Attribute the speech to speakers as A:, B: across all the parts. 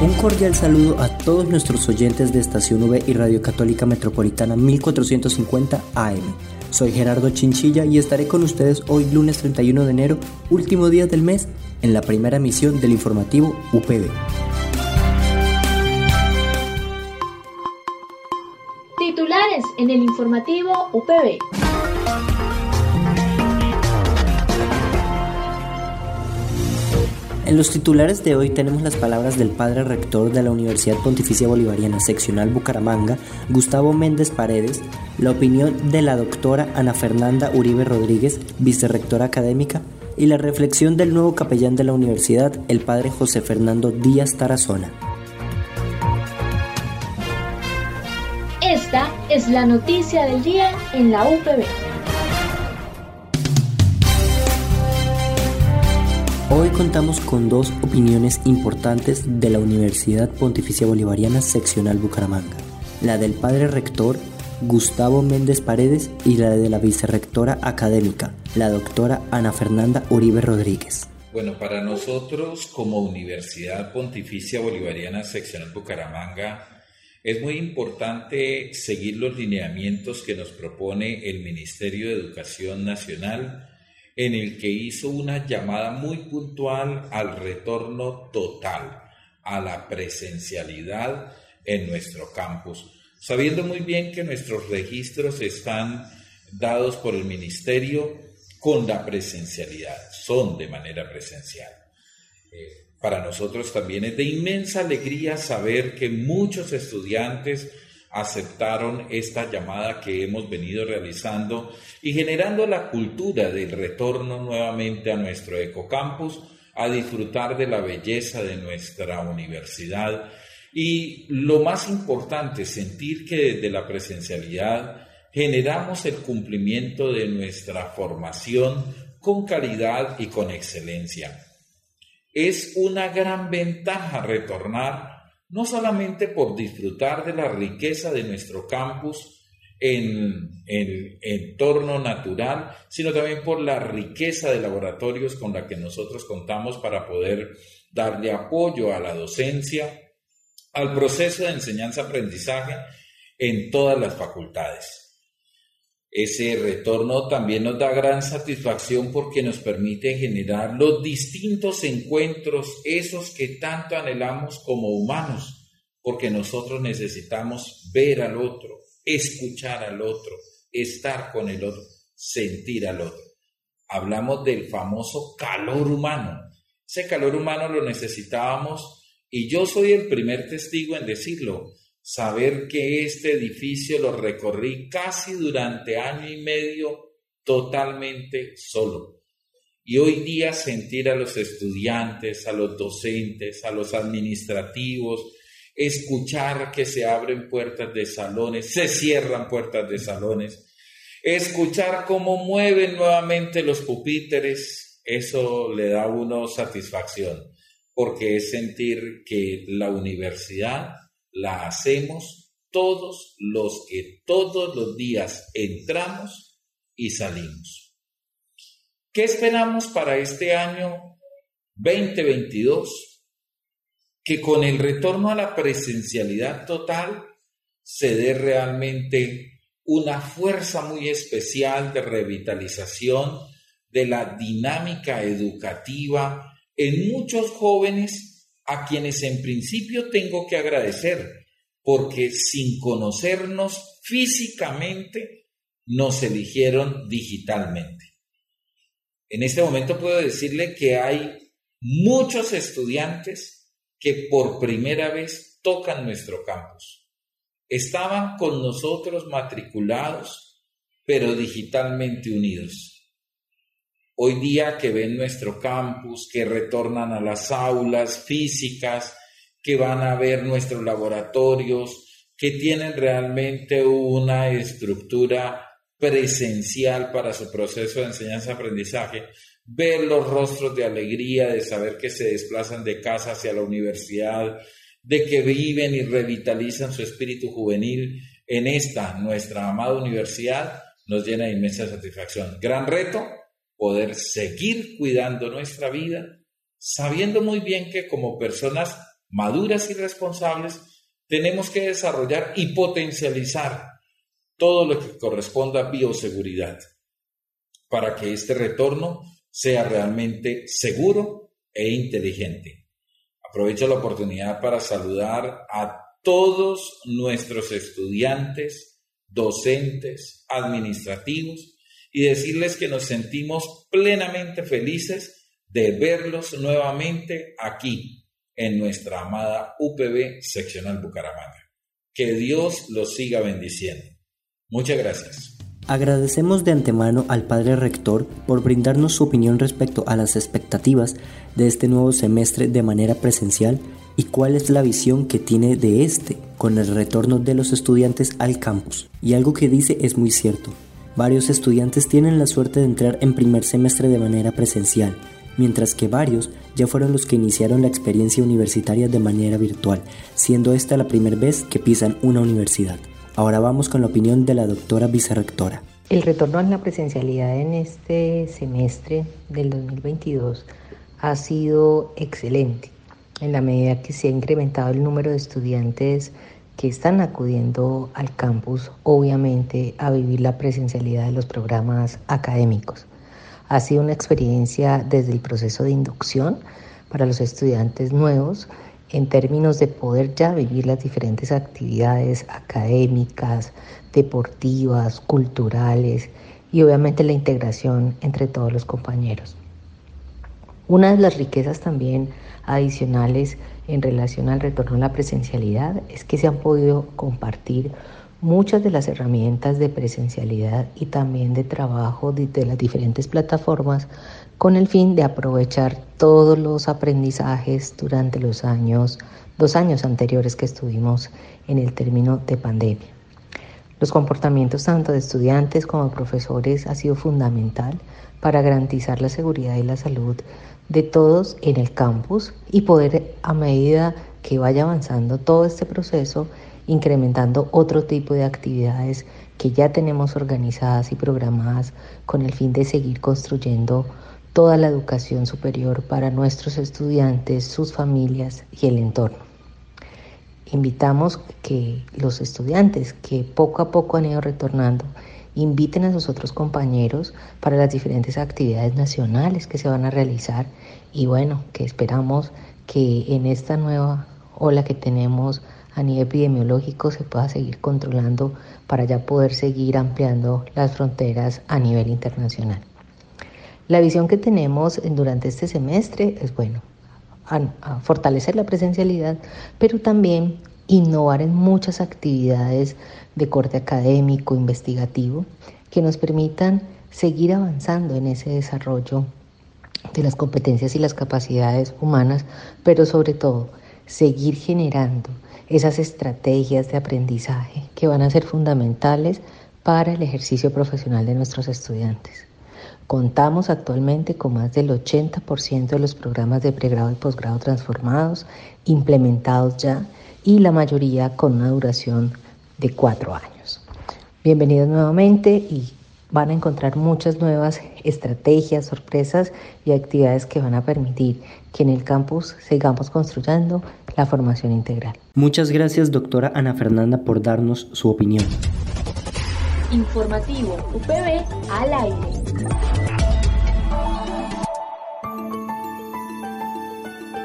A: Un cordial saludo a todos nuestros oyentes de Estación V y Radio Católica Metropolitana 1450 AM. Soy Gerardo Chinchilla y estaré con ustedes hoy lunes 31 de enero, último día del mes, en la primera emisión del informativo UPB.
B: Titulares en el informativo UPB.
A: En los titulares de hoy tenemos las palabras del padre rector de la Universidad Pontificia Bolivariana Seccional Bucaramanga, Gustavo Méndez Paredes, la opinión de la doctora Ana Fernanda Uribe Rodríguez, vicerrectora académica, y la reflexión del nuevo capellán de la universidad, el padre José Fernando Díaz Tarazona.
B: Esta es la noticia del día en la UPB.
A: Hoy contamos con dos opiniones importantes de la Universidad Pontificia Bolivariana Seccional Bucaramanga, la del padre rector Gustavo Méndez Paredes y la de la vicerrectora académica, la doctora Ana Fernanda Uribe Rodríguez.
C: Bueno, para nosotros como Universidad Pontificia Bolivariana Seccional Bucaramanga es muy importante seguir los lineamientos que nos propone el Ministerio de Educación Nacional en el que hizo una llamada muy puntual al retorno total a la presencialidad en nuestro campus, sabiendo muy bien que nuestros registros están dados por el ministerio con la presencialidad, son de manera presencial. Eh, para nosotros también es de inmensa alegría saber que muchos estudiantes aceptaron esta llamada que hemos venido realizando y generando la cultura del retorno nuevamente a nuestro ecocampus, a disfrutar de la belleza de nuestra universidad y lo más importante, sentir que desde la presencialidad generamos el cumplimiento de nuestra formación con calidad y con excelencia. Es una gran ventaja retornar no solamente por disfrutar de la riqueza de nuestro campus en el entorno natural, sino también por la riqueza de laboratorios con la que nosotros contamos para poder darle apoyo a la docencia, al proceso de enseñanza-aprendizaje en todas las facultades. Ese retorno también nos da gran satisfacción porque nos permite generar los distintos encuentros, esos que tanto anhelamos como humanos, porque nosotros necesitamos ver al otro, escuchar al otro, estar con el otro, sentir al otro. Hablamos del famoso calor humano. Ese calor humano lo necesitábamos y yo soy el primer testigo en decirlo saber que este edificio lo recorrí casi durante año y medio totalmente solo. Y hoy día sentir a los estudiantes, a los docentes, a los administrativos, escuchar que se abren puertas de salones, se cierran puertas de salones, escuchar cómo mueven nuevamente los pupitres, eso le da a uno satisfacción, porque es sentir que la universidad la hacemos todos los que todos los días entramos y salimos. ¿Qué esperamos para este año 2022? Que con el retorno a la presencialidad total se dé realmente una fuerza muy especial de revitalización de la dinámica educativa en muchos jóvenes a quienes en principio tengo que agradecer, porque sin conocernos físicamente, nos eligieron digitalmente. En este momento puedo decirle que hay muchos estudiantes que por primera vez tocan nuestro campus. Estaban con nosotros matriculados, pero digitalmente unidos hoy día que ven nuestro campus, que retornan a las aulas físicas, que van a ver nuestros laboratorios, que tienen realmente una estructura presencial para su proceso de enseñanza-aprendizaje, ver los rostros de alegría, de saber que se desplazan de casa hacia la universidad, de que viven y revitalizan su espíritu juvenil en esta, nuestra amada universidad, nos llena de inmensa satisfacción. Gran reto, poder seguir cuidando nuestra vida, sabiendo muy bien que como personas maduras y responsables, tenemos que desarrollar y potencializar todo lo que corresponda a bioseguridad para que este retorno sea realmente seguro e inteligente. Aprovecho la oportunidad para saludar a todos nuestros estudiantes, docentes, administrativos y decirles que nos sentimos plenamente felices de verlos nuevamente aquí en nuestra amada UPB seccional Bucaramanga. Que Dios los siga bendiciendo. Muchas gracias.
A: Agradecemos de antemano al Padre Rector por brindarnos su opinión respecto a las expectativas de este nuevo semestre de manera presencial y cuál es la visión que tiene de este con el retorno de los estudiantes al campus. Y algo que dice es muy cierto. Varios estudiantes tienen la suerte de entrar en primer semestre de manera presencial, mientras que varios ya fueron los que iniciaron la experiencia universitaria de manera virtual, siendo esta la primera vez que pisan una universidad. Ahora vamos con la opinión de la doctora vicerrectora.
D: El retorno a la presencialidad en este semestre del 2022 ha sido excelente en la medida que se ha incrementado el número de estudiantes que están acudiendo al campus, obviamente, a vivir la presencialidad de los programas académicos. Ha sido una experiencia desde el proceso de inducción para los estudiantes nuevos en términos de poder ya vivir las diferentes actividades académicas, deportivas, culturales y obviamente la integración entre todos los compañeros. Una de las riquezas también adicionales en relación al retorno a la presencialidad es que se han podido compartir muchas de las herramientas de presencialidad y también de trabajo de, las diferentes plataformas con el fin de aprovechar todos los aprendizajes durante los años, dos años anteriores que estuvimos en el término de pandemia. Los comportamientos tanto de estudiantes como de profesores ha sido fundamental para garantizar la seguridad y la salud de todos en el campus y poder a medida que vaya avanzando todo este proceso incrementando otro tipo de actividades que ya tenemos organizadas y programadas con el fin de seguir construyendo toda la educación superior para nuestros estudiantes, sus familias y el entorno. Invitamos que los estudiantes que poco a poco han ido retornando inviten a sus otros compañeros para las diferentes actividades nacionales que se van a realizar y bueno, que esperamos que en esta nueva ola que tenemos a nivel epidemiológico se pueda seguir controlando para ya poder seguir ampliando las fronteras a nivel internacional. La visión que tenemos durante este semestre es, bueno, a, fortalecer la presencialidad, pero también innovar en muchas actividades de corte académico, investigativo, que nos permitan seguir avanzando en ese desarrollo de las competencias y las capacidades humanas, pero sobre todo seguir generando esas estrategias de aprendizaje que van a ser fundamentales para el ejercicio profesional de nuestros estudiantes. Contamos actualmente con más del 80% de los programas de pregrado y posgrado transformados, implementados ya, y la mayoría con una duración de cuatro años. Bienvenidos nuevamente y van a encontrar muchas nuevas estrategias, sorpresas y actividades que van a permitir que en el campus sigamos construyendo la formación integral.
A: Muchas gracias, doctora Ana Fernanda, por darnos su opinión.
B: Informativo UPB al aire.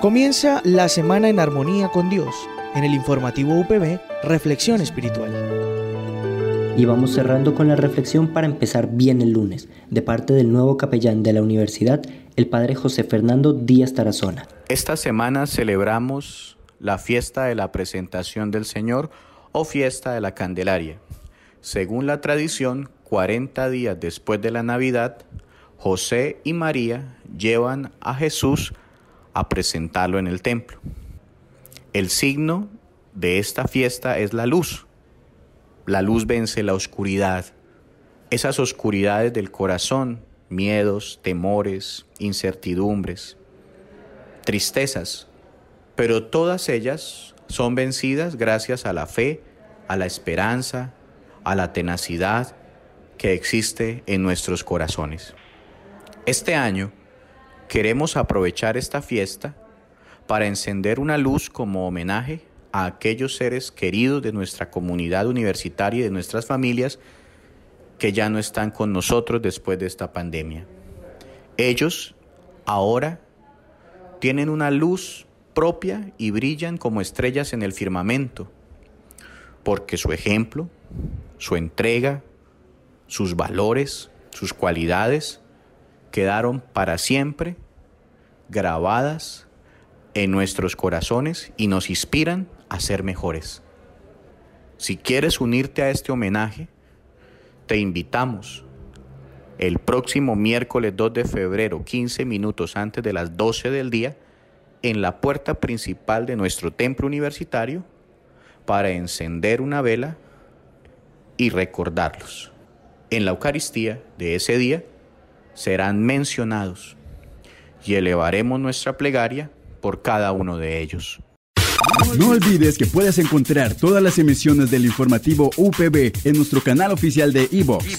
E: Comienza la semana en armonía con Dios. En el informativo UPB, Reflexión Espiritual.
A: Y vamos cerrando con la reflexión para empezar bien el lunes, de parte del nuevo capellán de la universidad, el padre José Fernando Díaz Tarazona.
F: Esta semana celebramos la fiesta de la presentación del Señor o fiesta de la Candelaria. Según la tradición, 40 días después de la Navidad, José y María llevan a Jesús a presentarlo en el templo. El signo de esta fiesta es la luz. La luz vence la oscuridad. Esas oscuridades del corazón, miedos, temores, incertidumbres, tristezas, pero todas ellas son vencidas gracias a la fe, a la esperanza, a la tenacidad que existe en nuestros corazones. Este año queremos aprovechar esta fiesta para encender una luz como homenaje a aquellos seres queridos de nuestra comunidad universitaria y de nuestras familias que ya no están con nosotros después de esta pandemia. Ellos ahora tienen una luz propia y brillan como estrellas en el firmamento, porque su ejemplo, su entrega, sus valores, sus cualidades quedaron para siempre grabadas en nuestros corazones y nos inspiran a ser mejores. Si quieres unirte a este homenaje, te invitamos el próximo miércoles 2 de febrero, 15 minutos antes de las 12 del día, en la puerta principal de nuestro templo universitario para encender una vela y recordarlos. En la Eucaristía de ese día serán mencionados y elevaremos nuestra plegaria por cada uno de ellos.
G: No olvides que puedes encontrar todas las emisiones del informativo UPB en nuestro canal oficial de iVox,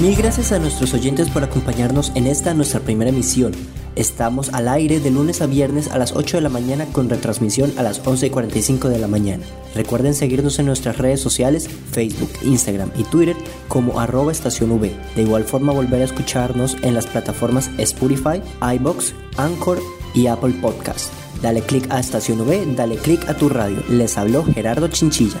A: Mil gracias a nuestros oyentes por acompañarnos en esta nuestra primera emisión. Estamos al aire de lunes a viernes a las 8 de la mañana con retransmisión a las 11.45 de la mañana. Recuerden seguirnos en nuestras redes sociales, Facebook, Instagram y Twitter como arroba estación V. De igual forma volver a escucharnos en las plataformas Spotify, iBox, Anchor y Apple Podcast. Dale click a Estación V, dale click a tu radio. Les habló Gerardo Chinchilla.